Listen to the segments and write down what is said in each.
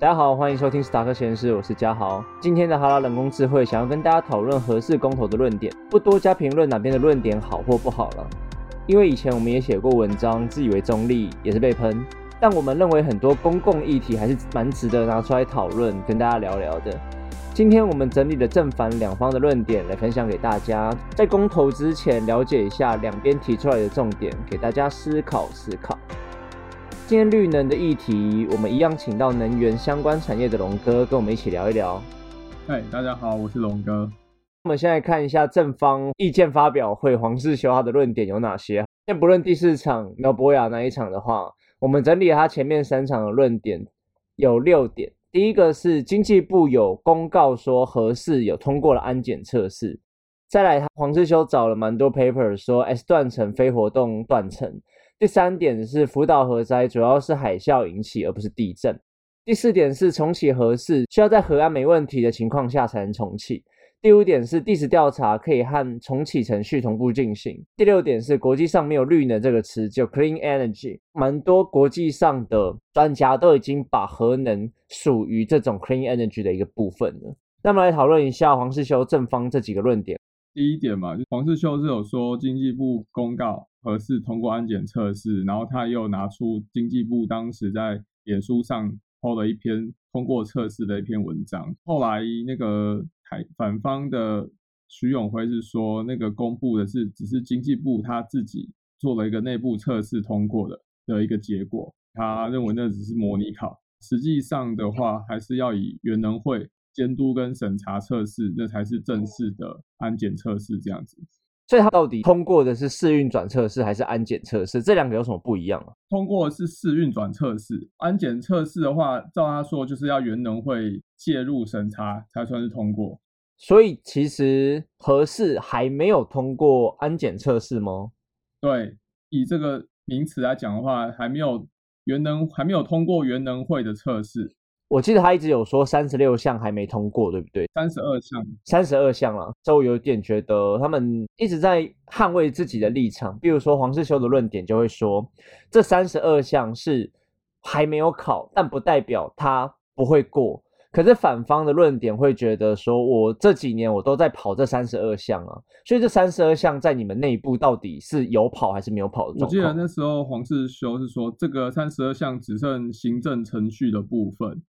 大家好，欢迎收听史塔克实验室，我是嘉豪。今天的哈拉人工智慧想要跟大家讨论合适公投的论点，不多加评论哪边的论点好或不好了。因为以前我们也写过文章，自以为中立，也是被喷。但我们认为很多公共议题还是蛮值得拿出来讨论，跟大家聊聊的。今天我们整理了正反两方的论点来分享给大家，在公投之前了解一下两边提出来的重点，给大家思考思考。今天绿能的议题，我们一样请到能源相关产业的龙哥跟我们一起聊一聊。嗨，大家好，我是龙哥。我们现在看一下正方意见发表会黄世修他的论点有哪些。先不论第四场苗博雅那一场的话，我们整理他前面三场的论点有六点。第一个是经济部有公告说合适有通过了安检测试。再来，黄世修找了蛮多 paper 说 S 断层非活动断层。第三点是福岛核灾主要是海啸引起，而不是地震。第四点是重启核试需要在核安没问题的情况下才能重启。第五点是地质调查可以和重启程序同步进行。第六点是国际上没有绿能这个词，就 clean energy。蛮多国际上的专家都已经把核能属于这种 clean energy 的一个部分了。那么来讨论一下黄世修正方这几个论点。第一点嘛，就黄世修是有说经济部公告。合适通过安检测试，然后他又拿出经济部当时在脸书上 po 了一篇通过测试的一篇文章。后来那个台反方的徐永辉是说，那个公布的是只是经济部他自己做了一个内部测试通过的的一个结果，他认为那只是模拟考，实际上的话还是要以原能会监督跟审查测试，那才是正式的安检测试这样子。所以它到底通过的是试运转测试还是安检测试？这两个有什么不一样啊？通过是试运转测试，安检测试的话，照他说就是要原能会介入审查才算是通过。所以其实合适还没有通过安检测试吗？对，以这个名词来讲的话，还没有原能还没有通过原能会的测试。我记得他一直有说三十六项还没通过，对不对？三十二项，三十二项了。所以我有点觉得他们一直在捍卫自己的立场。比如说黄世修的论点就会说，这三十二项是还没有考，但不代表他不会过。可是反方的论点会觉得说，我这几年我都在跑这三十二项啊，所以这三十二项在你们内部到底是有跑还是没有跑的？我记得那时候黄世修是说，这个三十二项只剩行政程序的部分。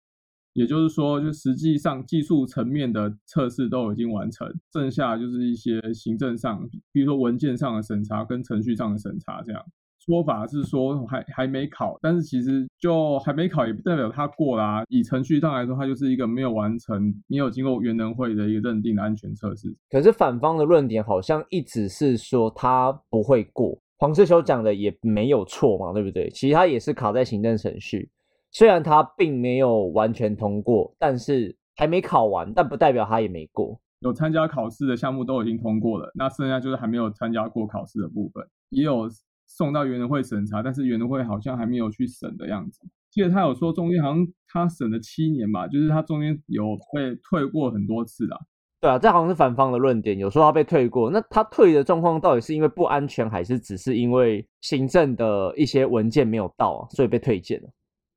也就是说，就实际上技术层面的测试都已经完成，剩下就是一些行政上，比如说文件上的审查跟程序上的审查。这样说法是说还还没考，但是其实就还没考也不代表他过啦。以程序上来说，它就是一个没有完成、没有经过原能会的一个认定的安全测试。可是反方的论点好像一直是说他不会过，黄世修讲的也没有错嘛，对不对？其实他也是卡在行政程序。虽然他并没有完全通过，但是还没考完，但不代表他也没过。有参加考试的项目都已经通过了，那剩下就是还没有参加过考试的部分，也有送到园人会审查，但是园人会好像还没有去审的样子。记得他有说中间好像他审了七年吧，就是他中间有被退过很多次啦。对啊，这好像是反方的论点，有说他被退过。那他退的状况到底是因为不安全，还是只是因为行政的一些文件没有到，所以被退件了？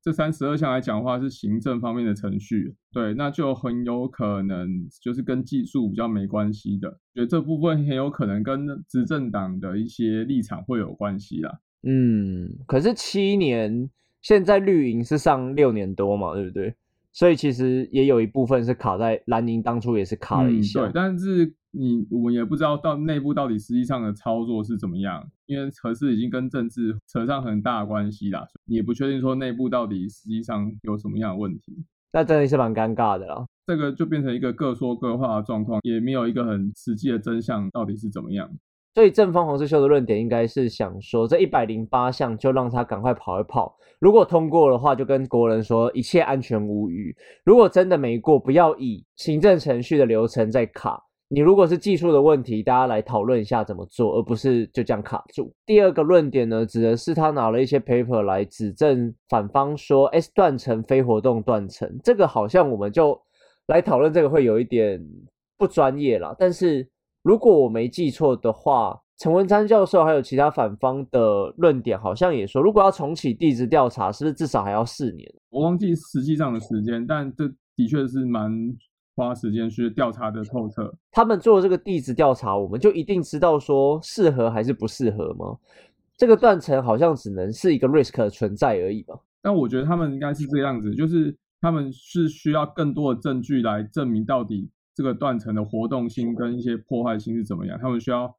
这三十二项来讲的话，是行政方面的程序，对，那就很有可能就是跟技术比较没关系的，觉得这部分很有可能跟执政党的一些立场会有关系啦。嗯，可是七年，现在绿营是上六年多嘛，对不对？所以其实也有一部分是卡在蓝营当初也是卡了一下，对，但是。你我们也不知道到内部到底实际上的操作是怎么样，因为合适已经跟政治扯上很大的关系啦，也不确定说内部到底实际上有什么样的问题，那真的是蛮尴尬的啦。这个就变成一个各说各话的状况，也没有一个很实际的真相到底是怎么样。所以正方黄世秀的论点应该是想说，这一百零八项就让他赶快跑一跑，如果通过的话，就跟国人说一切安全无虞；如果真的没过，不要以行政程序的流程在卡。你如果是技术的问题，大家来讨论一下怎么做，而不是就这样卡住。第二个论点呢，指的是他拿了一些 paper 来指证反方说 S 断层非活动断层，这个好像我们就来讨论这个会有一点不专业了。但是如果我没记错的话，陈文山教授还有其他反方的论点，好像也说，如果要重启地质调查，是不是至少还要四年？我忘记实际上的时间，但这的确是蛮花时间去调查的透彻。他们做这个地质调查，我们就一定知道说适合还是不适合吗？这个断层好像只能是一个 risk 的存在而已吧？但我觉得他们应该是这个样子，就是他们是需要更多的证据来证明到底这个断层的活动性跟一些破坏性是怎么样，他们需要。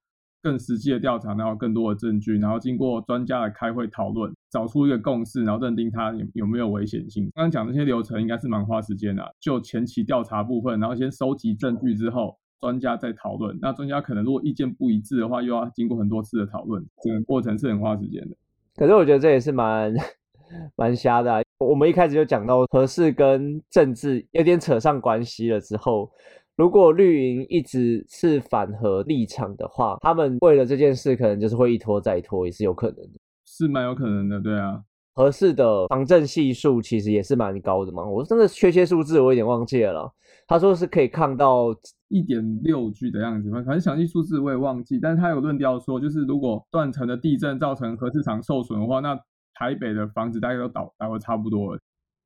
更实际的调查，然后更多的证据，然后经过专家的开会讨论，找出一个共识，然后认定它有有没有危险性。刚刚讲这些流程应该是蛮花时间的，就前期调查部分，然后先收集证据之后，专家再讨论。那专家可能如果意见不一致的话，又要经过很多次的讨论，整个过程是很花时间的。可是我觉得这也是蛮 蛮瞎的。我们一开始就讲到合适跟政治有点扯上关系了之后。如果绿营一直是反核立场的话，他们为了这件事，可能就是会一拖再拖，也是有可能的，是蛮有可能的，对啊。合适的防震系数其实也是蛮高的嘛，我真的确切数字我有点忘记了。他说是可以抗到一点六 G 的样子，反正详细数字我也忘记。但是他有论调说，就是如果断层的地震造成核市场受损的话，那台北的房子大概都倒，大概差不多了。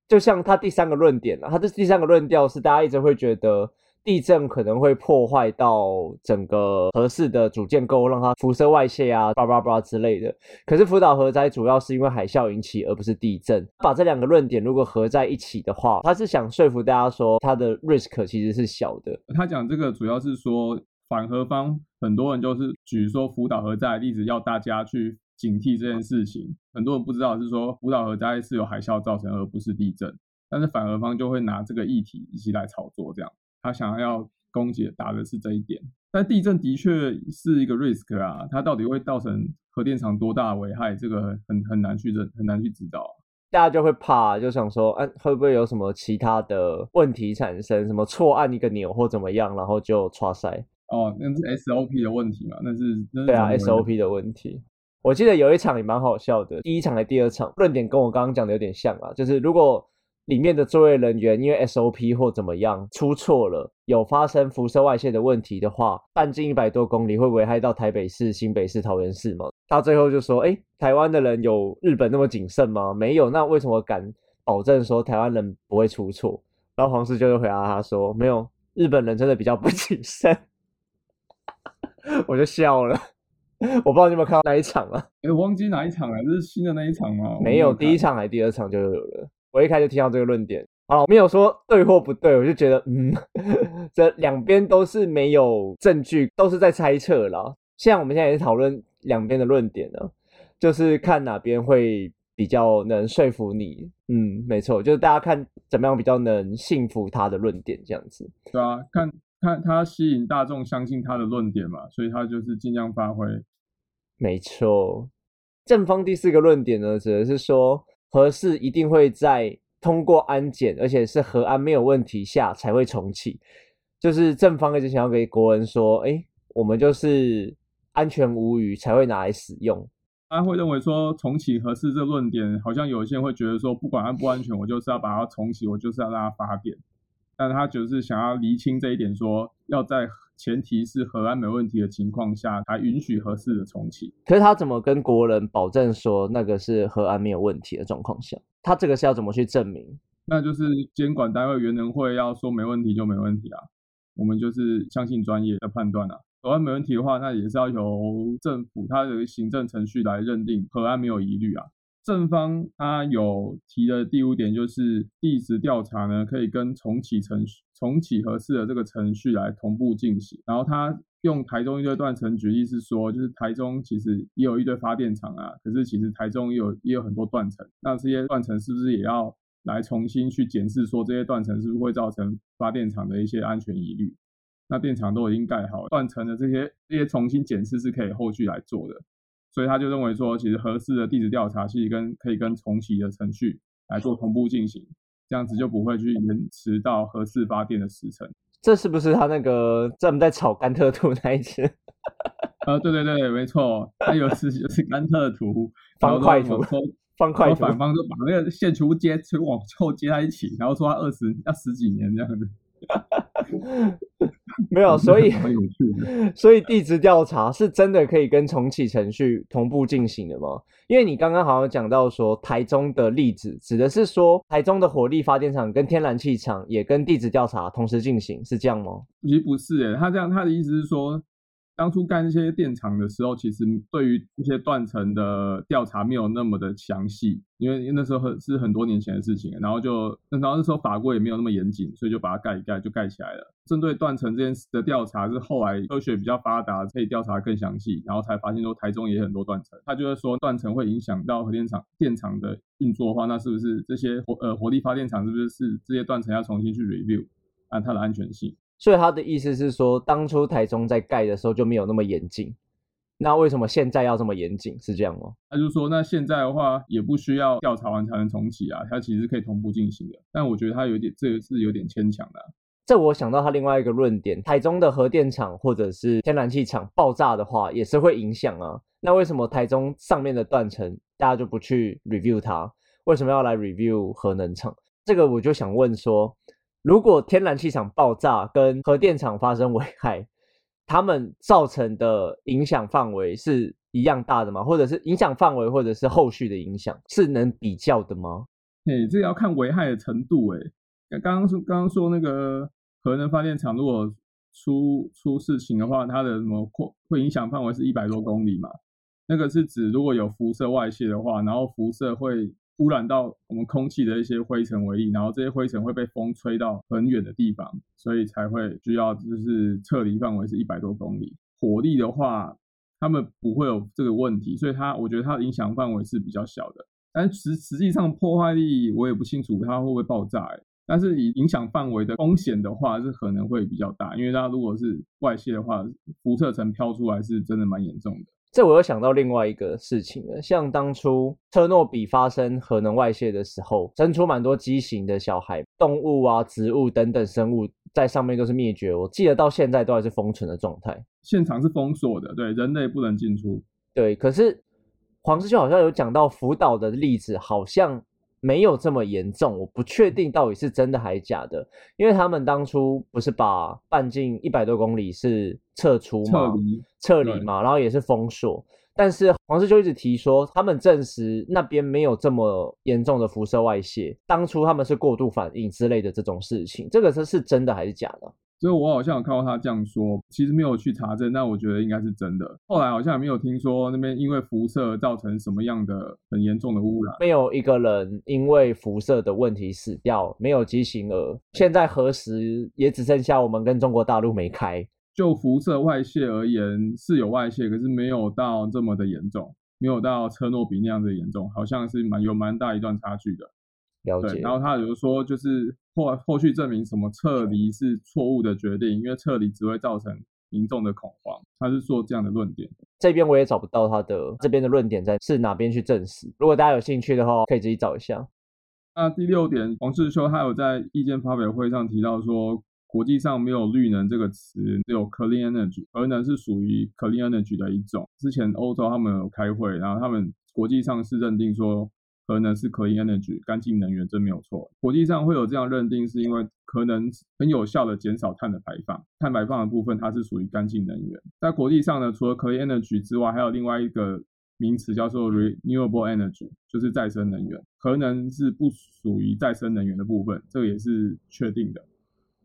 就像他第三个论点了，他这第三个论调是大家一直会觉得。地震可能会破坏到整个核适的主建构，让它辐射外泄啊，叭叭叭之类的。可是福岛核灾主要是因为海啸引起，而不是地震。把这两个论点如果合在一起的话，他是想说服大家说，它的 risk 其实是小的。他讲这个主要是说，反核方很多人就是举说福岛核灾的例子，要大家去警惕这件事情。很多人不知道是说福岛核灾是由海啸造成，而不是地震。但是反核方就会拿这个议题一起来炒作，这样。他想要攻击打的是这一点，但地震的确是一个 risk 啊，它到底会造成核电厂多大的危害，这个很很难去认，很难去知道。大家就会怕，就想说，哎，会不会有什么其他的问题产生？什么错按一个钮或怎么样，然后就刷塞？哦，那是 SOP 的问题嘛？那是对啊，SOP 的问题。我记得有一场也蛮好笑的，第一场还第二场，论点跟我刚刚讲的有点像啊，就是如果。里面的作业人员因为 SOP 或怎么样出错了，有发生辐射外泄的问题的话，半径一百多公里会危害到台北市、新北市、桃园市吗？他最后就说：“哎，台湾的人有日本那么谨慎吗？没有，那为什么敢保证说台湾人不会出错？”然后黄世就会回答他说：“没有，日本人真的比较不 谨慎。”我就笑了，我不知道你有没有看到那一场啊？哎，忘记哪一场了？这是新的那一场吗？没有，第一场还第二场就有了。我一开始听到这个论点，好，没有说对或不对，我就觉得，嗯，这两边都是没有证据，都是在猜测了。现在我们现在也是讨论两边的论点呢，就是看哪边会比较能说服你。嗯，没错，就是大家看怎么样比较能信服他的论点，这样子。对啊，看看他吸引大众相信他的论点嘛，所以他就是尽量发挥。没错，正方第四个论点呢，指的是说。核试一定会在通过安检，而且是核安没有问题下才会重启。就是正方一直想要给国人说，哎，我们就是安全无虞才会拿来使用。他会认为说重启核试这论点，好像有些人会觉得说，不管安不安全，我就是要把它重启，我就是要让它发电。但他就是想要厘清这一点，说要在。前提是核安没问题的情况下，才允许合适的重启。可是他怎么跟国人保证说那个是核安没有问题的状况下？他这个是要怎么去证明？那就是监管单位原能会要说没问题就没问题啊，我们就是相信专业的判断啊。核安没问题的话，那也是要由政府它的行政程序来认定核安没有疑虑啊。正方他有提的第五点就是地质调查呢，可以跟重启程序、重启合适的这个程序来同步进行。然后他用台中一堆断层举例是说，就是台中其实也有一堆发电厂啊，可是其实台中也有也有很多断层，那这些断层是不是也要来重新去检视，说这些断层是不是会造成发电厂的一些安全疑虑？那电厂都已经盖好，断层的这些这些重新检视是可以后续来做的。所以他就认为说，其实合适的地质调查其实跟可以跟重启的程序来做同步进行，这样子就不会去延迟到合适发电的时辰。这是不是他那个专门在炒甘特图那一次？呃，对对对，没错，他有次就是甘特图 方块图，方块图，反方就把那个线全部接，全往后接在一起，然后说他二十要十几年这样子。没有，所以。所以地质调查是真的可以跟重启程序同步进行的吗？因为你刚刚好像讲到说台中的例子，指的是说台中的火力发电厂跟天然气厂也跟地质调查同时进行，是这样吗？其实不是诶，他这样他的意思是说。当初干这些电厂的时候，其实对于一些断层的调查没有那么的详细，因为那时候很是很多年前的事情，然后就然后那时候法规也没有那么严谨，所以就把它盖一盖就盖起来了。针对断层这件事的调查是后来科学比较发达，可以调查更详细，然后才发现说台中也很多断层。他就是说断层会影响到核电厂电厂的运作的话，那是不是这些火呃火力发电厂是不是是这些断层要重新去 review 按它的安全性？所以他的意思是说，当初台中在盖的时候就没有那么严谨，那为什么现在要这么严谨？是这样吗？他就说，那现在的话也不需要调查完才能重启啊，它其实可以同步进行的。但我觉得他有点，这个是有点牵强的。这我想到他另外一个论点，台中的核电厂或者是天然气厂爆炸的话，也是会影响啊。那为什么台中上面的断层大家就不去 review 它？为什么要来 review 核能厂？这个我就想问说。如果天然气厂爆炸跟核电厂发生危害，他们造成的影响范围是一样大的吗？或者是影响范围，或者是后续的影响是能比较的吗？哎，这要看危害的程度。哎，刚刚说刚刚说那个核能发电厂如果出出事情的话，它的什么扩会影响范围是一百多公里嘛？那个是指如果有辐射外泄的话，然后辐射会。污染到我们空气的一些灰尘为例，然后这些灰尘会被风吹到很远的地方，所以才会需要就是撤离范围是一百多公里。火力的话，他们不会有这个问题，所以它我觉得它影响范围是比较小的。但实实际上破坏力我也不清楚它会不会爆炸，但是以影响范围的风险的话是可能会比较大，因为它如果是外泄的话，辐射层飘出来是真的蛮严重的。这我又想到另外一个事情了，像当初车诺比发生核能外泄的时候，生出蛮多畸形的小孩，动物啊、植物等等生物在上面都是灭绝。我记得到现在都还是封存的状态，现场是封锁的，对，人类不能进出。对，可是黄师兄好像有讲到福岛的例子，好像。没有这么严重，我不确定到底是真的还是假的，因为他们当初不是把半径一百多公里是撤出嘛？撤离，撤离嘛，然后也是封锁。但是黄世就一直提说，他们证实那边没有这么严重的辐射外泄，当初他们是过度反应之类的这种事情，这个是是真的还是假的？所以我好像有看到他这样说，其实没有去查证，但我觉得应该是真的。后来好像也没有听说那边因为辐射造成什么样的很严重的污染，没有一个人因为辐射的问题死掉，没有畸形儿。现在核实也只剩下我们跟中国大陆没开。就辐射外泄而言是有外泄，可是没有到这么的严重，没有到车诺比那样的严重，好像是蛮有蛮大一段差距的。了解。然后他比如说就是。后后续证明什么撤离是错误的决定，因为撤离只会造成民众的恐慌。他是做这样的论点。这边我也找不到他的这边的论点在是哪边去证实。如果大家有兴趣的话，可以自己找一下。那第六点，黄世修他有在意见发表会上提到说，国际上没有绿能这个词，只有 clean energy，核能是属于 clean energy 的一种。之前欧洲他们有开会，然后他们国际上是认定说。核能是 clean energy 干净能源，这没有错。国际上会有这样认定，是因为可能很有效的减少碳的排放，碳排放的部分它是属于干净能源。在国际上呢，除了 clean energy 之外，还有另外一个名词叫做 renewable energy，就是再生能源。核能是不属于再生能源的部分，这个也是确定的。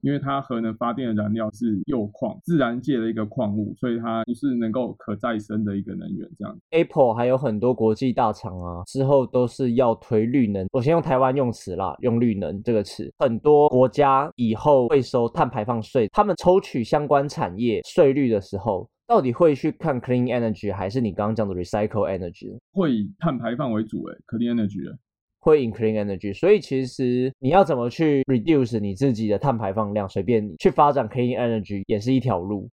因为它核能发电的燃料是铀矿，自然界的一个矿物，所以它不是能够可再生的一个能源。这样，Apple 还有很多国际大厂啊，之后都是要推绿能。我先用台湾用词啦，用绿能这个词。很多国家以后会收碳排放税，他们抽取相关产业税率的时候，到底会去看 clean energy 还是你刚刚讲的 recycle energy？会以碳排放为主，诶 clean energy。会 in clean energy，所以其实你要怎么去 reduce 你自己的碳排放量，随便你去发展 clean energy 也是一条路。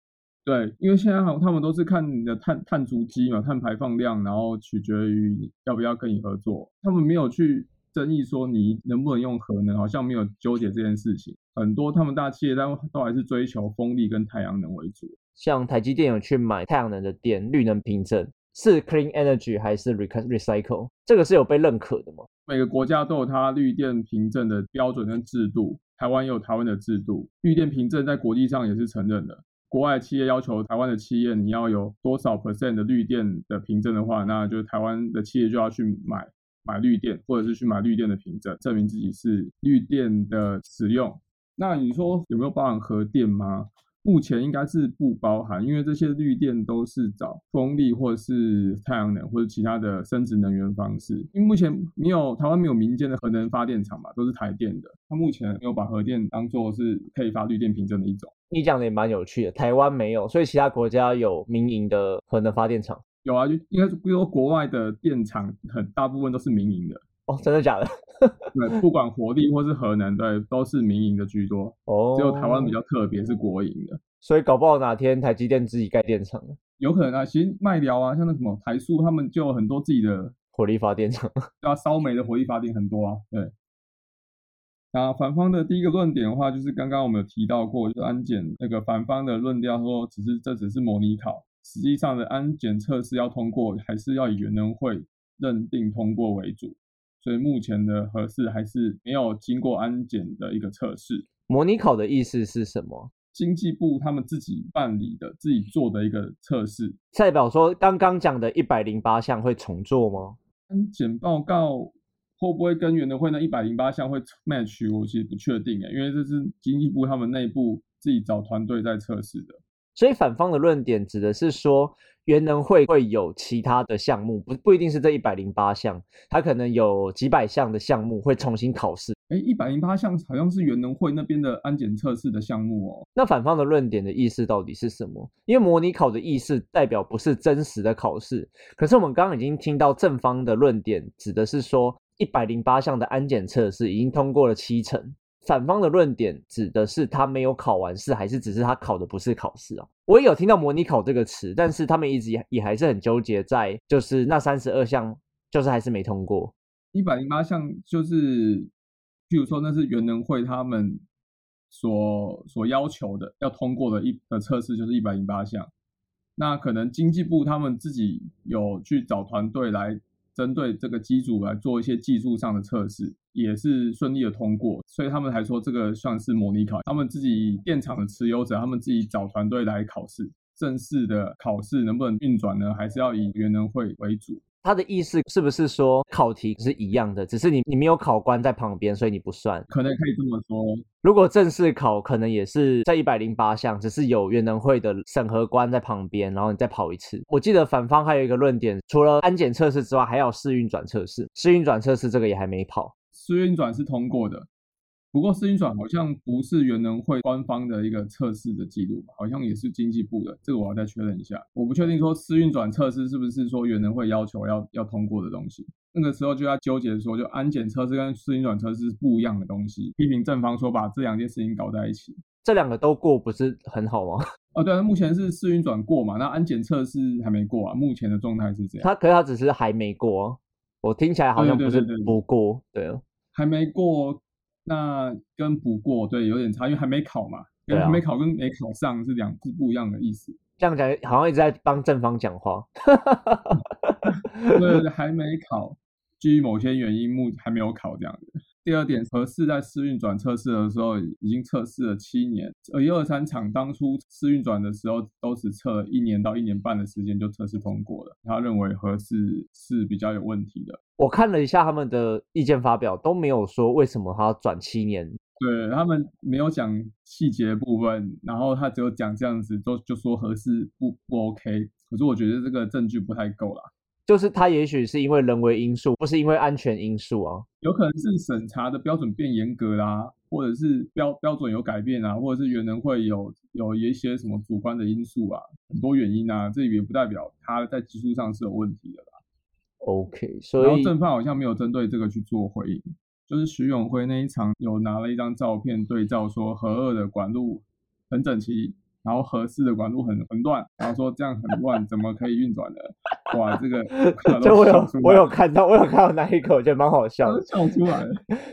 对，因为现在他们都是看你的碳碳足迹嘛，碳排放量，然后取决于你要不要跟你合作。他们没有去争议说你能不能用核能，好像没有纠结这件事情。很多他们大企业但都还是追求风力跟太阳能为主。像台积电有去买太阳能的电，绿能凭证。是 clean energy 还是 recycle？这个是有被认可的吗？每个国家都有它绿电凭证的标准跟制度。台湾也有台湾的制度，绿电凭证在国际上也是承认的。国外企业要求台湾的企业你要有多少 percent 的绿电的凭证的话，那就台湾的企业就要去买买绿电，或者是去买绿电的凭证，证明自己是绿电的使用。那你说有没有包含核电吗？目前应该是不包含，因为这些绿电都是找风力或者是太阳能或者其他的生殖能源方式。因为目前没有台湾没有民间的核能发电厂嘛，都是台电的。它目前没有把核电当做是可以发绿电凭证的一种。你讲的也蛮有趣的，台湾没有，所以其他国家有民营的核能发电厂。有啊，就应该比如说国外的电厂很大部分都是民营的。哦，真的假的？对，不管火力或是核能，对，都是民营的居多。哦，只有台湾比较特别，是国营的。所以搞不好哪天台积电自己盖电厂有可能啊。其实卖寮啊，像那什么台塑，他们就有很多自己的火力发电厂，对啊，烧煤的火力发电很多啊。对。那反方的第一个论点的话，就是刚刚我们有提到过，就是安检那个反方的论调说，只是这只是模拟考，实际上的安检测试要通过，还是要以原能会认定通过为主。所以目前的核试还是没有经过安检的一个测试。模拟考的意思是什么？经济部他们自己办理的、自己做的一个测试。代表说刚刚讲的一百零八项会重做吗？安检报告会不会跟原能会那一百零八项会 match？我其实不确定诶，因为这是经济部他们内部自己找团队在测试的。所以反方的论点指的是说。原能会会有其他的项目，不不一定是这一百零八项，它可能有几百项的项目会重新考试。哎，一百零八项好像是元能会那边的安检测试的项目哦。那反方的论点的意思到底是什么？因为模拟考的意思代表不是真实的考试，可是我们刚刚已经听到正方的论点，指的是说一百零八项的安检测试已经通过了七成。反方的论点指的是他没有考完试，还是只是他考的不是考试啊？我也有听到模拟考这个词，但是他们一直也也还是很纠结在，就是那三十二项就是还是没通过。一百零八项就是，譬如说那是原能会他们所所要求的要通过的一的测试，就是一百零八项。那可能经济部他们自己有去找团队来。针对这个机组来做一些技术上的测试，也是顺利的通过，所以他们还说这个算是模拟考。他们自己电厂的持有者，他们自己找团队来考试，正式的考试能不能运转呢？还是要以原能会为主。他的意思是不是说考题是一样的，只是你你没有考官在旁边，所以你不算？可能可以这么说。如果正式考，可能也是在一百零八项，只是有原能会的审核官在旁边，然后你再跑一次。我记得反方还有一个论点，除了安检测试之外，还要试运转测试。试运转测试这个也还没跑，试运转是通过的。不过，试运转好像不是原能会官方的一个测试的记录吧？好像也是经济部的，这个我要再确认一下。我不确定说试运转测试是不是说原能会要求要要通过的东西。那个时候就在纠结说，就安检测试跟试运转测试是不一样的东西。批评正方说把这两件事情搞在一起，这两个都过不是很好吗？哦，对，啊目前是试运转过嘛？那安检测试还没过啊？目前的状态是这样。他可是他只是还没过，我听起来好像不是不过，对，还没过。那跟不过对有点差，因为还没考嘛，跟还没考跟没考上是两是不一样的意思。这样讲好像一直在帮正方讲话。对，还没考，基于某些原因目还没有考这样子。第二点，合适在试运转测试的时候已经测试了七年，而一二三厂当初试运转的时候都只测了一年到一年半的时间就测试通过了。他认为合适是比较有问题的。我看了一下他们的意见发表，都没有说为什么他要转七年。对他们没有讲细节部分，然后他只有讲这样子，都就说合适不不 OK。可是我觉得这个证据不太够啦。就是他也许是因为人为因素，不是因为安全因素啊，有可能是审查的标准变严格啦，或者是标标准有改变啊，或者是原能会有有一些什么主观的因素啊，很多原因啊，这也不代表他在技术上是有问题的啦。OK，所以然后正方好像没有针对这个去做回应，就是徐永辉那一场有拿了一张照片对照，说核二的管路很整齐。然后合适的管路很很乱，然后说这样很乱，怎么可以运转的？哇，这个 就我有我有看到，我有看到那一刻，我觉得蛮好笑的，笑出来。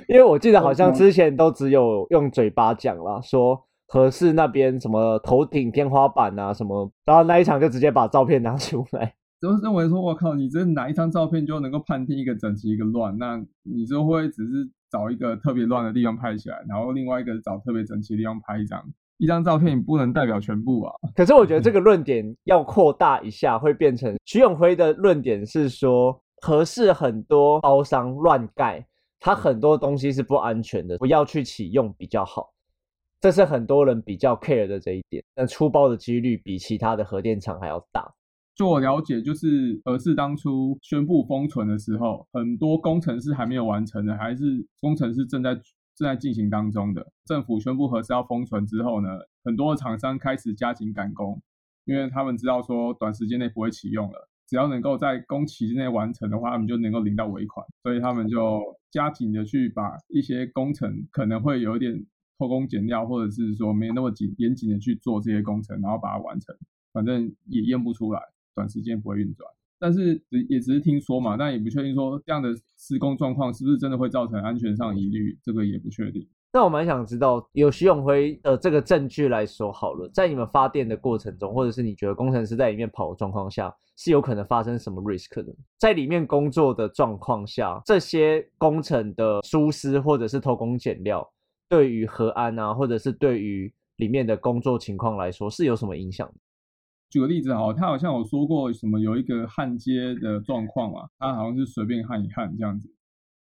因为我记得好像之前都只有用嘴巴讲啦，说合适那边什么头顶天花板啊什么，然后那一场就直接把照片拿出来，就认为说，我靠，你这哪一张照片就能够判定一个整齐一个乱？那你就会只是。找一个特别乱的地方拍起来，然后另外一个找特别整齐的地方拍一张。一张照片你不能代表全部啊。可是我觉得这个 论点要扩大一下，会变成徐永辉的论点是说，合适很多包商乱盖，它很多东西是不安全的，不要去启用比较好。这是很多人比较 care 的这一点，但出包的几率比其他的核电厂还要大。据我了解，就是合适当初宣布封存的时候，很多工程师还没有完成的，还是工程师正在正在进行当中的。政府宣布合适要封存之后呢，很多厂商开始加紧赶工，因为他们知道说短时间内不会启用了，只要能够在工期之内完成的话，他们就能够领到尾款，所以他们就加紧的去把一些工程可能会有点。偷工减料，或者是说没那么紧严谨的去做这些工程，然后把它完成，反正也验不出来，短时间不会运转。但是只也只是听说嘛，但也不确定说这样的施工状况是不是真的会造成安全上疑虑，这个也不确定。那我蛮想知道，有徐永辉的这个证据来说好了，在你们发电的过程中，或者是你觉得工程师在里面跑的状况下，是有可能发生什么 risk 的？在里面工作的状况下，这些工程的疏失或者是偷工减料。对于核安啊，或者是对于里面的工作情况来说，是有什么影响？举个例子哈，他好像有说过什么有一个焊接的状况嘛，他好像是随便焊一焊这样子，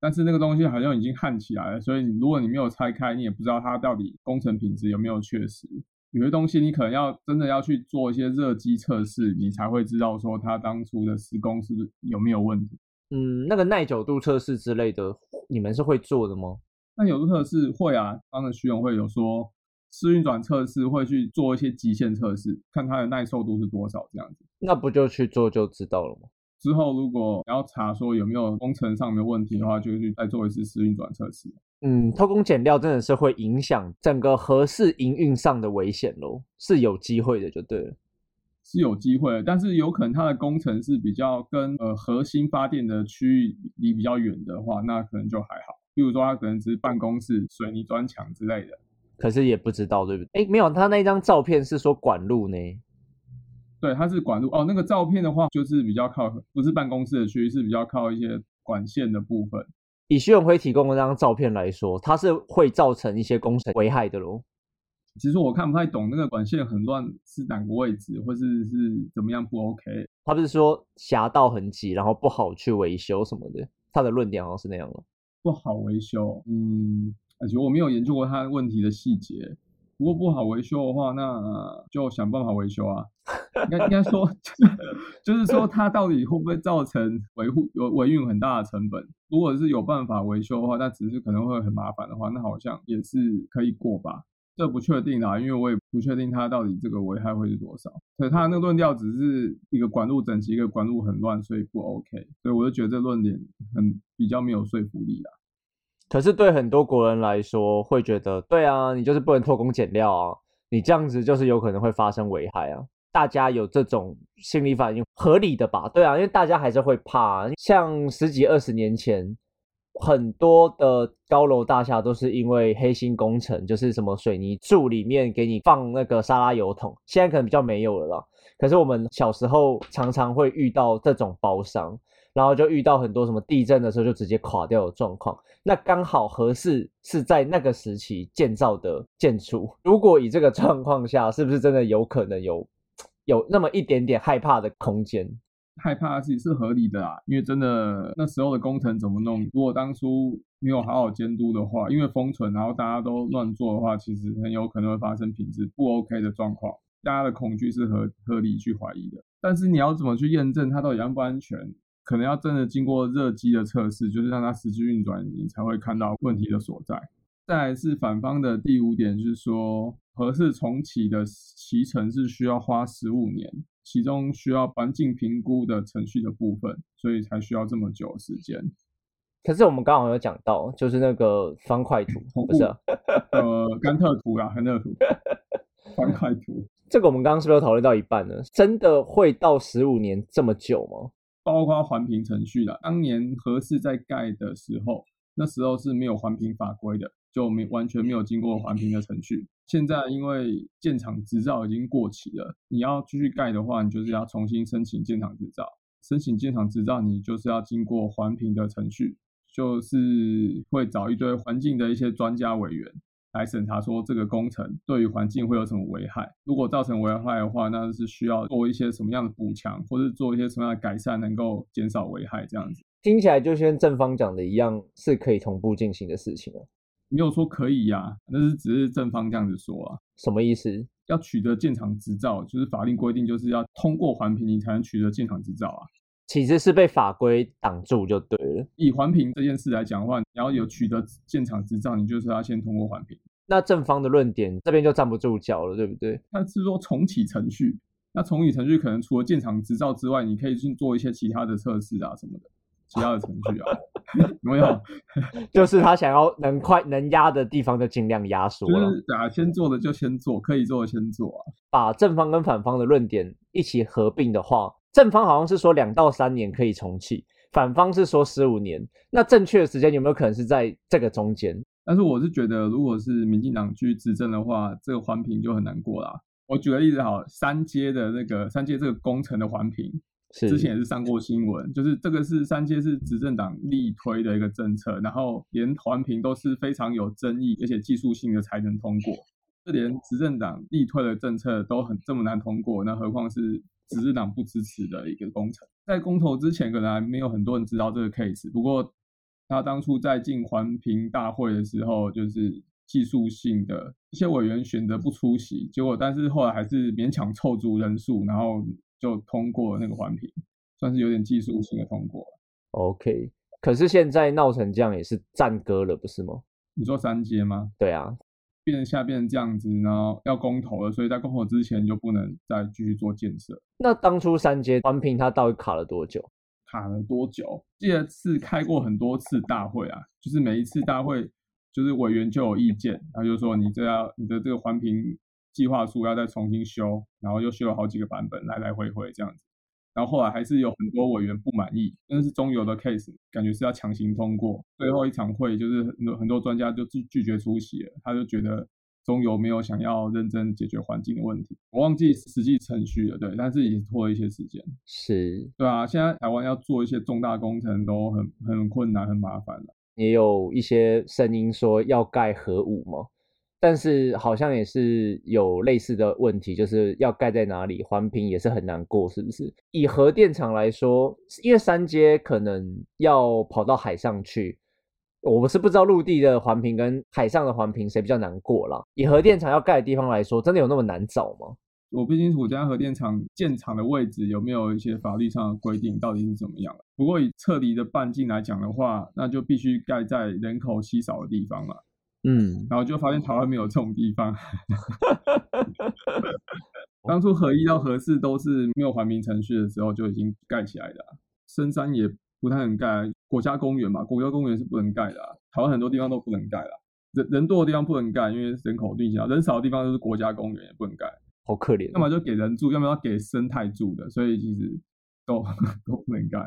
但是那个东西好像已经焊起来了，所以如果你没有拆开，你也不知道它到底工程品质有没有确实。有些东西你可能要真的要去做一些热机测试，你才会知道说它当初的施工是不是有没有问题。嗯，那个耐久度测试之类的，你们是会做的吗？耐久度测试会啊，刚才徐永会有说，试运转测试会去做一些极限测试，看它的耐受度是多少这样子。那不就去做就知道了吗？之后如果要查说有没有工程上的问题的话，就去再做一次试运转测试。嗯，偷工减料真的是会影响整个合适营运上的危险咯，是有机会的就对了。是有机会，但是有可能它的工程是比较跟呃核心发电的区域离比较远的话，那可能就还好。比如说，它可能只是办公室水泥砖墙之类的，可是也不知道对不对？哎，没有，他那张照片是说管路呢。对，他是管路哦。那个照片的话，就是比较靠不是办公室的区域，是比较靠一些管线的部分。以徐永辉提供的那张照片来说，它是会造成一些工程危害的喽。其实我看不太懂那个管线很乱是哪个位置，或是是怎么样不 OK？他不是说狭道很挤，然后不好去维修什么的。他的论点好像是那样了。不好维修，嗯，而且我没有研究过它问题的细节。如果不好维修的话，那就想办法维修啊。应该应该说，就是说它到底会不会造成维护有维运很大的成本？如果是有办法维修的话，那只是可能会很麻烦的话，那好像也是可以过吧。这不确定啊，因为我也不确定它到底这个危害会是多少。所以它那个论调只是一个管路整齐，一个管路很乱，所以不 OK。所以我就觉得这论点很比较没有说服力啦。可是对很多国人来说，会觉得对啊，你就是不能偷工减料啊，你这样子就是有可能会发生危害啊。大家有这种心理反应，合理的吧？对啊，因为大家还是会怕。像十几二十年前。很多的高楼大厦都是因为黑心工程，就是什么水泥柱里面给你放那个沙拉油桶，现在可能比较没有了啦。可是我们小时候常常会遇到这种包商，然后就遇到很多什么地震的时候就直接垮掉的状况。那刚好合适是在那个时期建造的建筑，如果以这个状况下，是不是真的有可能有有那么一点点害怕的空间？害怕是是合理的啊，因为真的那时候的工程怎么弄？如果当初没有好好监督的话，因为封存，然后大家都乱做的话，其实很有可能会发生品质不 OK 的状况。大家的恐惧是合合理去怀疑的，但是你要怎么去验证它到底安不安全？可能要真的经过热机的测试，就是让它实际运转，你才会看到问题的所在。再来是反方的第五点，就是说合适重启的期程是需要花十五年。其中需要环境评估的程序的部分，所以才需要这么久时间。可是我们刚好有讲到，就是那个方块图，不是？呃，甘特图啊，甘特图，方块图。这个我们刚刚是不是讨论到一半呢？真的会到十五年这么久吗？包括环评程序的，当年合适在盖的时候，那时候是没有环评法规的。就没完全没有经过环评的程序。现在因为建厂执照已经过期了，你要继续盖的话，你就是要重新申请建厂执照。申请建厂执照，你就是要经过环评的程序，就是会找一堆环境的一些专家委员来审查，说这个工程对于环境会有什么危害。如果造成危害的话，那是需要做一些什么样的补强，或者做一些什么样的改善，能够减少危害。这样子听起来就跟正方讲的一样，是可以同步进行的事情啊。没有说可以呀，那是只是正方这样子说啊。什么意思？要取得建厂执照，就是法令规定，就是要通过环评，你才能取得建厂执照啊。其实是被法规挡住就对了。以环评这件事来讲的话，你要有取得建厂执照，你就是要先通过环评。那正方的论点这边就站不住脚了，对不对？他是说重启程序，那重启程序可能除了建厂执照之外，你可以去做一些其他的测试啊什么的，其他的程序啊。没有，就是他想要能快能压的地方就尽量压缩了。就是啊，先做的就先做，可以做的先做啊。把正方跟反方的论点一起合并的话，正方好像是说两到三年可以重启，反方是说十五年。那正确的时间有没有可能是在这个中间？但是我是觉得，如果是民进党去执政的话，这个环评就很难过啦。我举个例子，好，三阶的那个三阶这个工程的环评。之前也是上过新闻，就是这个是三阶是执政党力推的一个政策，然后连环评都是非常有争议，而且技术性的才能通过。这连执政党力推的政策都很这么难通过，那何况是执政党不支持的一个工程？在公投之前，可能还没有很多人知道这个 case。不过他当初在进环评大会的时候，就是技术性的一些委员选择不出席，结果但是后来还是勉强凑足人数，然后。就通过那个环评，算是有点技术性的通过 OK，可是现在闹成这样也是战歌了，不是吗？你说三阶吗？对啊，变成下变成这样子，然后要公投了，所以在公投之前就不能再继续做建设。那当初三阶环评它到底卡了多久？卡了多久？记得是开过很多次大会啊，就是每一次大会就是委员就有意见，然后就说你这要你的这个环评。计划书要再重新修，然后又修了好几个版本，来来回回这样子，然后后来还是有很多委员不满意，但是中油的 case，感觉是要强行通过。最后一场会就是很多很多专家就拒拒绝出席了，他就觉得中油没有想要认真解决环境的问题。我忘记实际程序了，对，但是已经拖了一些时间。是，对啊，现在台湾要做一些重大工程都很很困难、很麻烦了。也有一些声音说要盖核武吗？但是好像也是有类似的问题，就是要盖在哪里，环评也是很难过，是不是？以核电厂来说，因为三阶可能要跑到海上去，我们是不知道陆地的环评跟海上的环评谁比较难过了。以核电厂要盖的地方来说，真的有那么难找吗？我不清楚我家核电厂建厂的位置有没有一些法律上的规定，到底是怎么样不过以撤离的半径来讲的话，那就必须盖在人口稀少的地方了。嗯，然后就发现台湾没有这种地方。当初合一到合四都是没有环评程序的时候就已经盖起来的，深山也不太能盖，国家公园嘛，国家公园是不能盖的。台湾很多地方都不能盖了，人人多的地方不能盖，因为人口密集；人少的地方就是国家公园也不能盖。好可怜，要么就给人住，要么要给生态住的，所以其实都 都不能盖。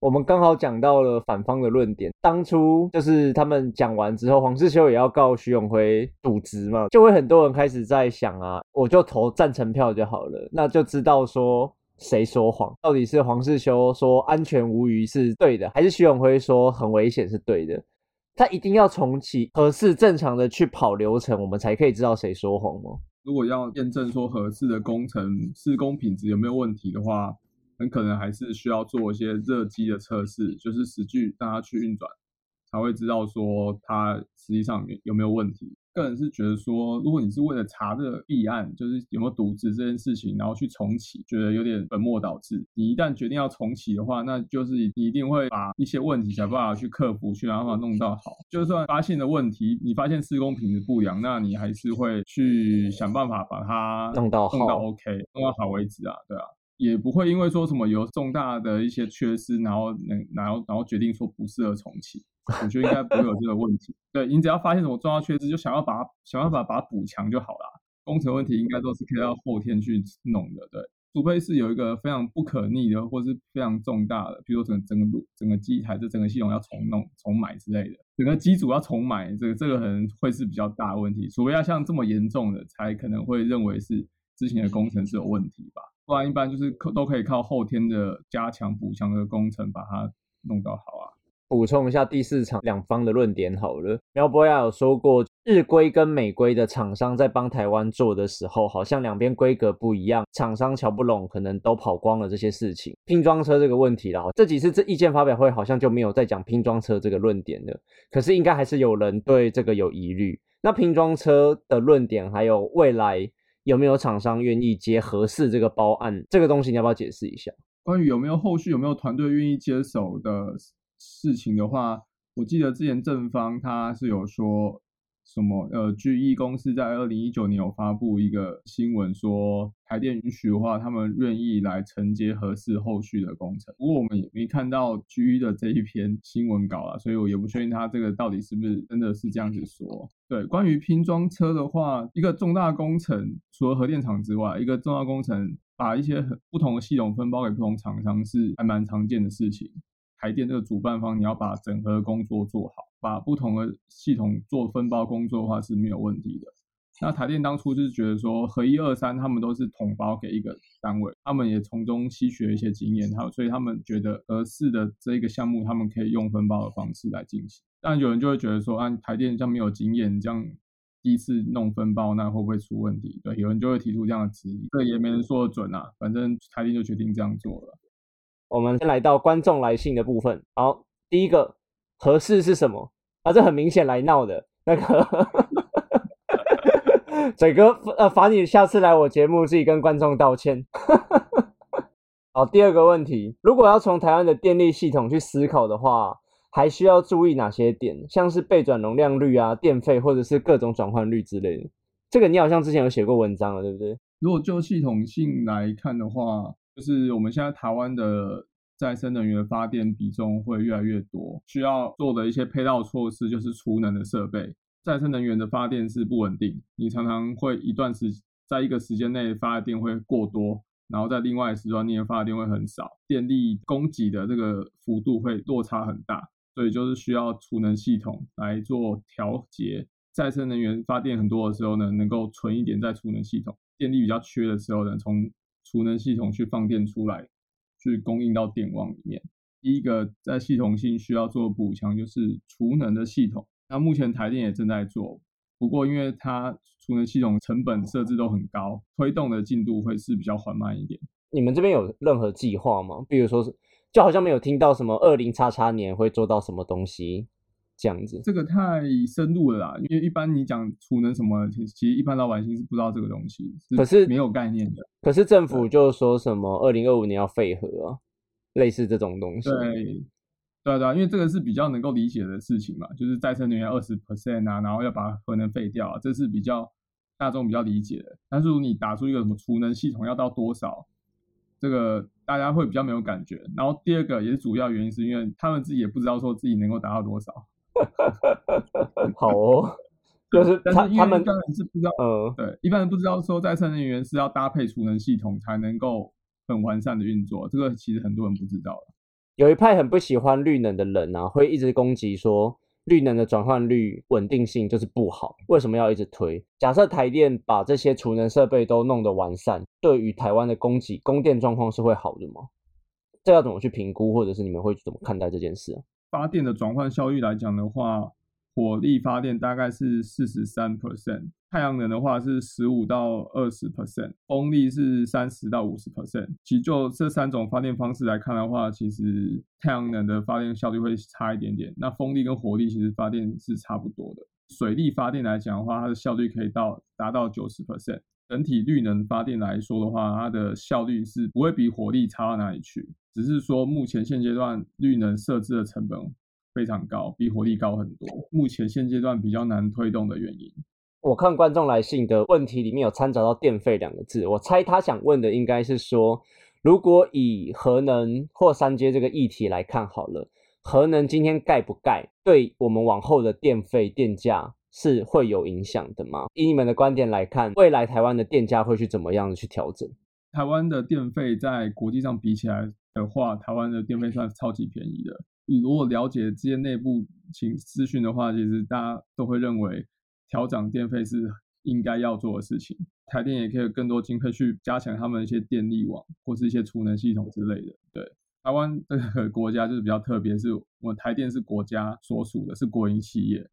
我们刚好讲到了反方的论点，当初就是他们讲完之后，黄世修也要告徐永辉渎职嘛，就会很多人开始在想啊，我就投赞成票就好了，那就知道说谁说谎，到底是黄世修说安全无虞是对的，还是徐永辉说很危险是对的？他一定要重启合适正常的去跑流程，我们才可以知道谁说谎吗？如果要验证说合适的工程施工品质有没有问题的话？很可能还是需要做一些热机的测试，就是实际让它去运转，才会知道说它实际上有没有问题。个人是觉得说，如果你是为了查这个弊案，就是有没有渎职这件事情，然后去重启，觉得有点本末倒置。你一旦决定要重启的话，那就是你一定会把一些问题想办法去克服，去想办法弄到好。就算发现的问题，你发现施工品质不良，那你还是会去想办法把它弄到弄到 OK，弄到好为止啊，对啊。也不会因为说什么有重大的一些缺失，然后能然后然后决定说不适合重启，我觉得应该不会有这个问题。对你只要发现什么重大缺失，就想要把它想办法把它补强就好了。工程问题应该都是可以到后天去弄的，对。除非是有一个非常不可逆的，或是非常重大的，比如说整整个路整个机台这整个系统要重弄重买之类的，整个机组要重买，这个这个可能会是比较大的问题。除非要像这么严重的，才可能会认为是之前的工程是有问题吧。不然一般就是可都可以靠后天的加强补强的工程把它弄到好啊。补充一下第四场两方的论点好了。苗博雅有说过，日规跟美规的厂商在帮台湾做的时候，好像两边规格不一样，厂商瞧不拢，可能都跑光了这些事情。拼装车这个问题啦，这几次这意见发表会好像就没有再讲拼装车这个论点了。可是应该还是有人对这个有疑虑。那拼装车的论点，还有未来有没有厂商愿意接合适这个包案，这个东西你要不要解释一下？关于有没有后续有没有团队愿意接手的事情的话，我记得之前正方他是有说什么，呃，GE 公司在二零一九年有发布一个新闻，说台电允许的话，他们愿意来承接合适后续的工程。不过我们也没看到 GE 的这一篇新闻稿啊，所以我也不确定他这个到底是不是真的是这样子说。对，关于拼装车的话，一个重大工程，除了核电厂之外，一个重大工程。把一些很不同的系统分包给不同厂商是还蛮常见的事情。台电这个主办方，你要把整合工作做好，把不同的系统做分包工作的话是没有问题的。那台电当初就是觉得说，合一二三他们都是统包给一个单位，他们也从中吸取了一些经验，还有所以他们觉得合适的这一个项目，他们可以用分包的方式来进行。但有人就会觉得说，啊，台电这样没有经验，这样。第一次弄分包，那会不会出问题？对，有人就会提出这样的质疑，这也没人说得准啊。反正台电就决定这样做了。我们先来到观众来信的部分。好，第一个合适是什么？啊，这很明显来闹的。那个嘴哥，呃，罚你下次来我节目自己跟观众道歉。好，第二个问题，如果要从台湾的电力系统去思考的话。还需要注意哪些点？像是备转容量率啊、电费或者是各种转换率之类的。这个你好像之前有写过文章了，对不对？如果就系统性来看的话，就是我们现在台湾的再生能源发电比重会越来越多，需要做的一些配套措施就是储能的设备。再生能源的发电是不稳定，你常常会一段时在一个时间内发电会过多，然后在另外时段内发电会很少，电力供给的这个幅度会落差很大。所以就是需要储能系统来做调节，再生能源发电很多的时候呢，能够存一点在储能系统；电力比较缺的时候呢，从储能系统去放电出来，去供应到电网里面。第一个在系统性需要做补强就是储能的系统。那目前台电也正在做，不过因为它储能系统成本设置都很高，推动的进度会是比较缓慢一点。你们这边有任何计划吗？比如说是？就好像没有听到什么二零叉叉年会做到什么东西这样子，这个太深入了啦。因为一般你讲储能什么，其实一般老百姓是不知道这个东西，可是没有概念的。可是政府就说什么二零二五年要废核啊，类似这种东西。对，对对，因为这个是比较能够理解的事情嘛，就是再生能源二十 percent 啊，然后要把核能废掉啊，这是比较大众比较理解的。但是如果你打出一个什么储能系统要到多少？这个大家会比较没有感觉，然后第二个也是主要原因，是因为他们自己也不知道说自己能够达到多少。好哦，就是他他们当然是不知道，呃，对，一般人不知道说再生能源是要搭配储能系统才能够很完善的运作，这个其实很多人不知道有一派很不喜欢绿能的人啊，会一直攻击说。绿能的转换率稳定性就是不好，为什么要一直推？假设台电把这些储能设备都弄得完善，对于台湾的供给供电状况是会好的吗？这要怎么去评估，或者是你们会怎么看待这件事啊？发电的转换效率来讲的话。火力发电大概是四十三 percent，太阳能的话是十五到二十 percent，风力是三十到五十 percent。其实就这三种发电方式来看的话，其实太阳能的发电效率会差一点点。那风力跟火力其实发电是差不多的。水力发电来讲的话，它的效率可以到达到九十 percent。整体绿能发电来说的话，它的效率是不会比火力差到哪里去，只是说目前现阶段绿能设置的成本。非常高，比火力高很多。目前现阶段比较难推动的原因，我看观众来信的问题里面有掺杂到电费两个字，我猜他想问的应该是说，如果以核能或三阶这个议题来看好了，核能今天盖不盖，对我们往后的电费电价是会有影响的吗？以你们的观点来看，未来台湾的电价会去怎么样去调整？台湾的电费在国际上比起来的话，台湾的电费算是超级便宜的。你如果了解这些内部情资讯的话，其实大家都会认为调涨电费是应该要做的事情。台电也可以更多经费去加强他们一些电力网或是一些储能系统之类的。对，台湾这个国家就是比较特别，是我们台电是国家所属的，是国营企业，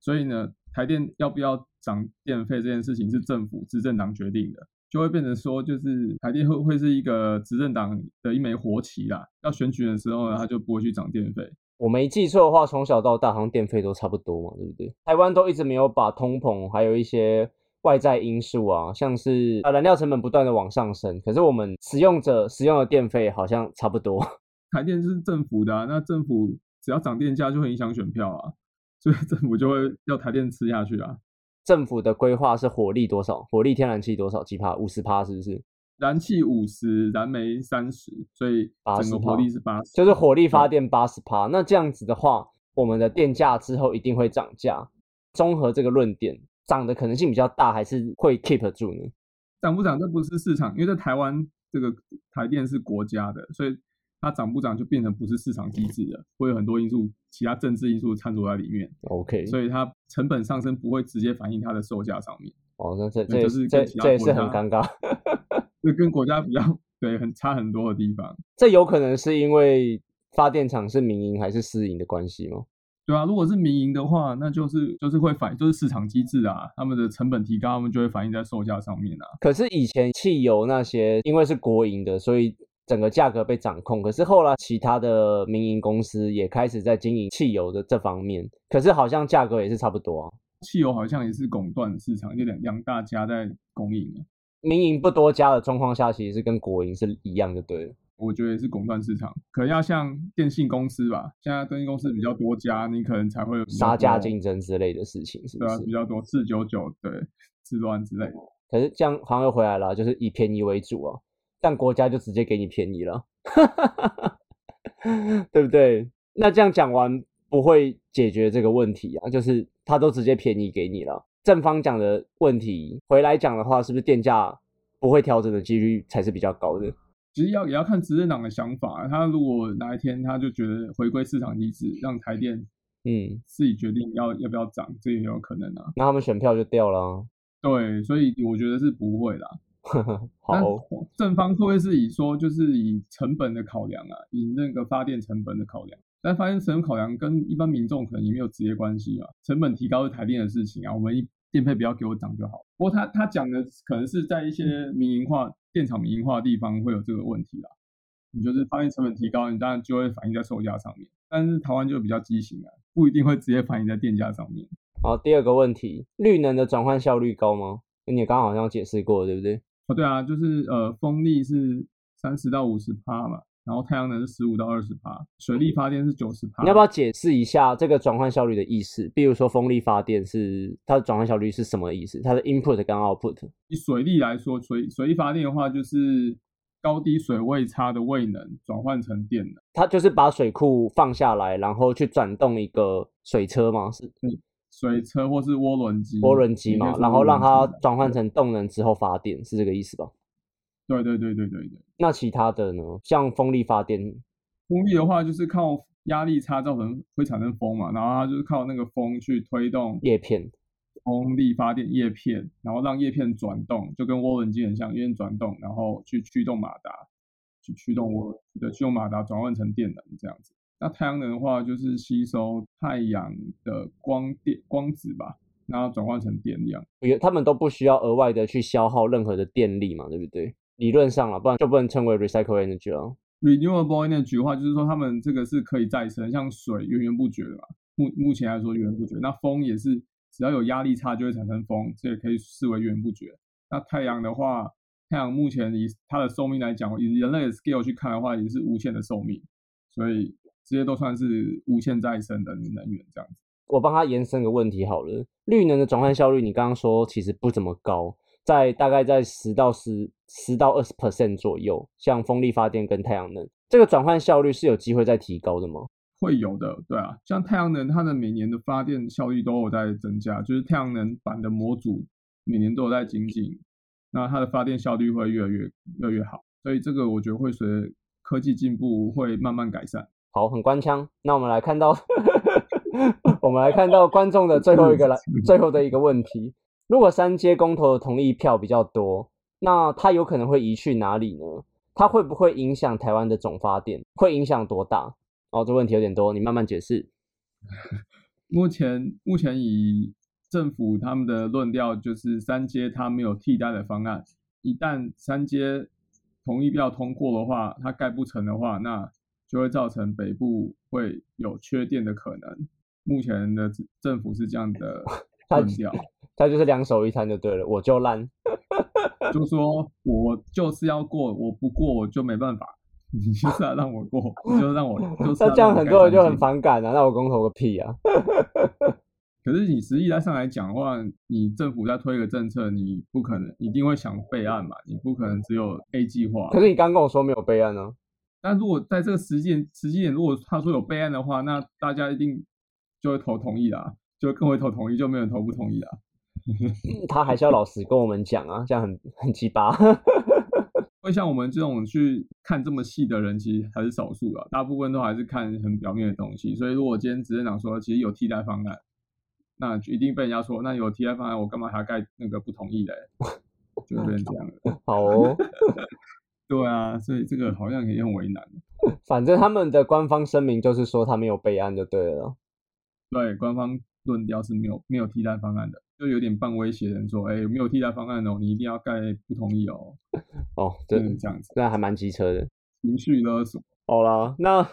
所以呢，台电要不要涨电费这件事情是政府执政党决定的，就会变成说，就是台电会会是一个执政党的一枚活棋啦。要选举的时候呢，他就不会去涨电费。我没记错的话，从小到大好像电费都差不多嘛，对不对？台湾都一直没有把通膨还有一些外在因素啊，像是啊燃料成本不断的往上升，可是我们使用者使用的电费好像差不多。台电是政府的，那政府只要涨电价就会影响选票啊，所以政府就会要台电吃下去啊。政府的规划是火力多少？火力天然气多少？几帕？五十帕是不是？燃气五十，燃煤三十，所以整个火力是八十，就是火力发电八十帕。那这样子的话，我们的电价之后一定会涨价。综合这个论点，涨的可能性比较大，还是会 keep 住呢？涨不涨，这不是市场，因为在台湾这个台电是国家的，所以它涨不涨就变成不是市场机制了，会有很多因素，其他政治因素掺杂在里面。OK，所以它成本上升不会直接反映它的售价上面。哦，那这这这这也是很尴尬。就跟国家比较对很差很多的地方，这有可能是因为发电厂是民营还是私营的关系吗？对啊，如果是民营的话，那就是就是会反就是市场机制啊，他们的成本提高，他们就会反映在售价上面啊。可是以前汽油那些因为是国营的，所以整个价格被掌控。可是后来其他的民营公司也开始在经营汽油的这方面，可是好像价格也是差不多啊。汽油好像也是垄断市场，就两两大家在供应民营不多家的状况下，其实是跟国营是一样的，对。我觉得也是垄断市场，可能要像电信公司吧，现在电信公司比较多家，你可能才会有杀价竞争之类的事情，是不是？比较多四九九对，四乱之类的。可是这样好像又回来了，就是以便宜为主啊，但国家就直接给你便宜了，对不对？那这样讲完不会解决这个问题啊，就是他都直接便宜给你了。正方讲的问题回来讲的话，是不是电价不会调整的几率才是比较高的？其实要也要看执政党的想法。他如果哪一天他就觉得回归市场机制，让台电嗯自己决定要要不要涨，这也有可能啊。那他们选票就掉了。对，所以我觉得是不会啦。好，正方会不会是以说就是以成本的考量啊，以那个发电成本的考量？但发电成本考量跟一般民众可能也没有直接关系啊，成本提高是台电的事情啊，我们一电费不要给我涨就好。不过他他讲的可能是在一些民营化电厂民营化的地方会有这个问题啦。你就是发电成本提高，你当然就会反映在售价上面。但是台湾就比较畸形啊，不一定会直接反映在电价上面。好，第二个问题，绿能的转换效率高吗？你刚刚好像解释过，对不对？哦，对啊，就是呃，风力是三十到五十帕嘛。然后太阳能是十五到二十帕，水力发电是九十帕。你要不要解释一下这个转换效率的意思？比如说风力发电是它的转换效率是什么意思？它的 input 跟 output。以水力来说，水水力发电的话，就是高低水位差的位能转换成电能。它就是把水库放下来，然后去转动一个水车吗？是，水车或是涡轮机。涡轮机嘛，然后让它转换成动能之后发电，是这个意思吧？对对对对对对。那其他的呢？像风力发电，风力的话就是靠压力差造成会产生风嘛，然后它就是靠那个风去推动叶片，风力发电叶片，然后让叶片转动，就跟涡轮机很像，叶片转动，然后去驱动马达，去驱动涡对驱动马达转换成电能这样子。那太阳能的话就是吸收太阳的光电光子吧，然后转换成电量，他们都不需要额外的去消耗任何的电力嘛，对不对？理论上了，不然就不能称为 recycle energy 了。renewable energy 的话，就是说他们这个是可以再生，像水源源不绝的嘛。目目前来说源源不绝，那风也是只要有压力差就会产生风，这也可以视为源源不绝。那太阳的话，太阳目前以它的寿命来讲，以人类的 scale 去看的话，也是无限的寿命，所以这些都算是无限再生的能源这样子。我帮他延伸个问题好了，绿能的转换效率，你刚刚说其实不怎么高。在大概在十到十十到二十 percent 左右，像风力发电跟太阳能，这个转换效率是有机会再提高的吗？会有的，对啊，像太阳能，它的每年的发电效率都有在增加，就是太阳能板的模组每年都有在精进，那它的发电效率会越来越越来越好，所以这个我觉得会随着科技进步会慢慢改善。好，很官腔，那我们来看到，我们来看到观众的最后一个来 最后的一个问题。如果三阶公投的同意票比较多，那它有可能会移去哪里呢？它会不会影响台湾的总发电？会影响多大？哦，这问题有点多，你慢慢解释。目前目前以政府他们的论调就是三阶它没有替代的方案，一旦三阶同意票通过的话，它盖不成的话，那就会造成北部会有缺电的可能。目前的政府是这样的 论调，它就是两手一摊就对了，我就烂，就说我就是要过，我不过我就没办法。你就 是要让我过，你就让我，就是那这样很多人就很反感啊！那我公投个屁啊！可是你实际上来讲的话，你政府在推一个政策，你不可能一定会想备案嘛？你不可能只有 A 计划。可是你刚跟我说没有备案呢？那如果在这个时间时间点，如果他说有备案的话，那大家一定就会投同意啦，就更会投同意，就没有人投不同意啦。他还是要老实跟我们讲啊，这样很很鸡巴。会像我们这种去看这么细的人，其实还是少数啊，大部分都还是看很表面的东西。所以如果今天执政党说其实有替代方案，那一定被人家说，那有替代方案，我干嘛还要盖那个不同意嘞？就 变成这样了。好哦，对啊，所以这个好像也很为难。反正他们的官方声明就是说他没有备案就对了。对，官方论调是没有没有替代方案的。就有点半威胁人说，哎，没有替代方案哦，你一定要盖不同意哦。哦，真的这样子，那还蛮机车的，情绪勒索。好了，那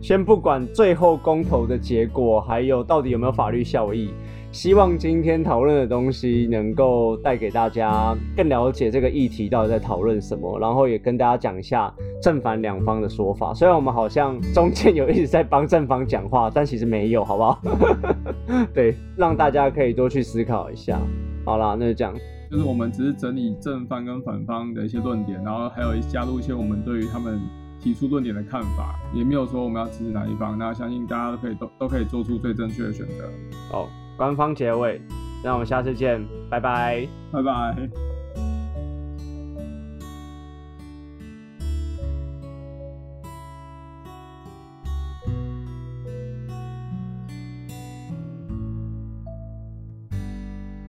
先不管最后公投的结果，还有到底有没有法律效益。希望今天讨论的东西能够带给大家更了解这个议题到底在讨论什么，然后也跟大家讲一下正反两方的说法。虽然我们好像中间有一直在帮正方讲话，但其实没有，好不好？对，让大家可以多去思考一下。好啦，那就这样，就是我们只是整理正方跟反方的一些论点，然后还有加入一些我们对于他们提出论点的看法，也没有说我们要支持哪一方。那相信大家都可以都都可以做出最正确的选择。好。官方结尾，让我们下次见，拜拜，拜拜。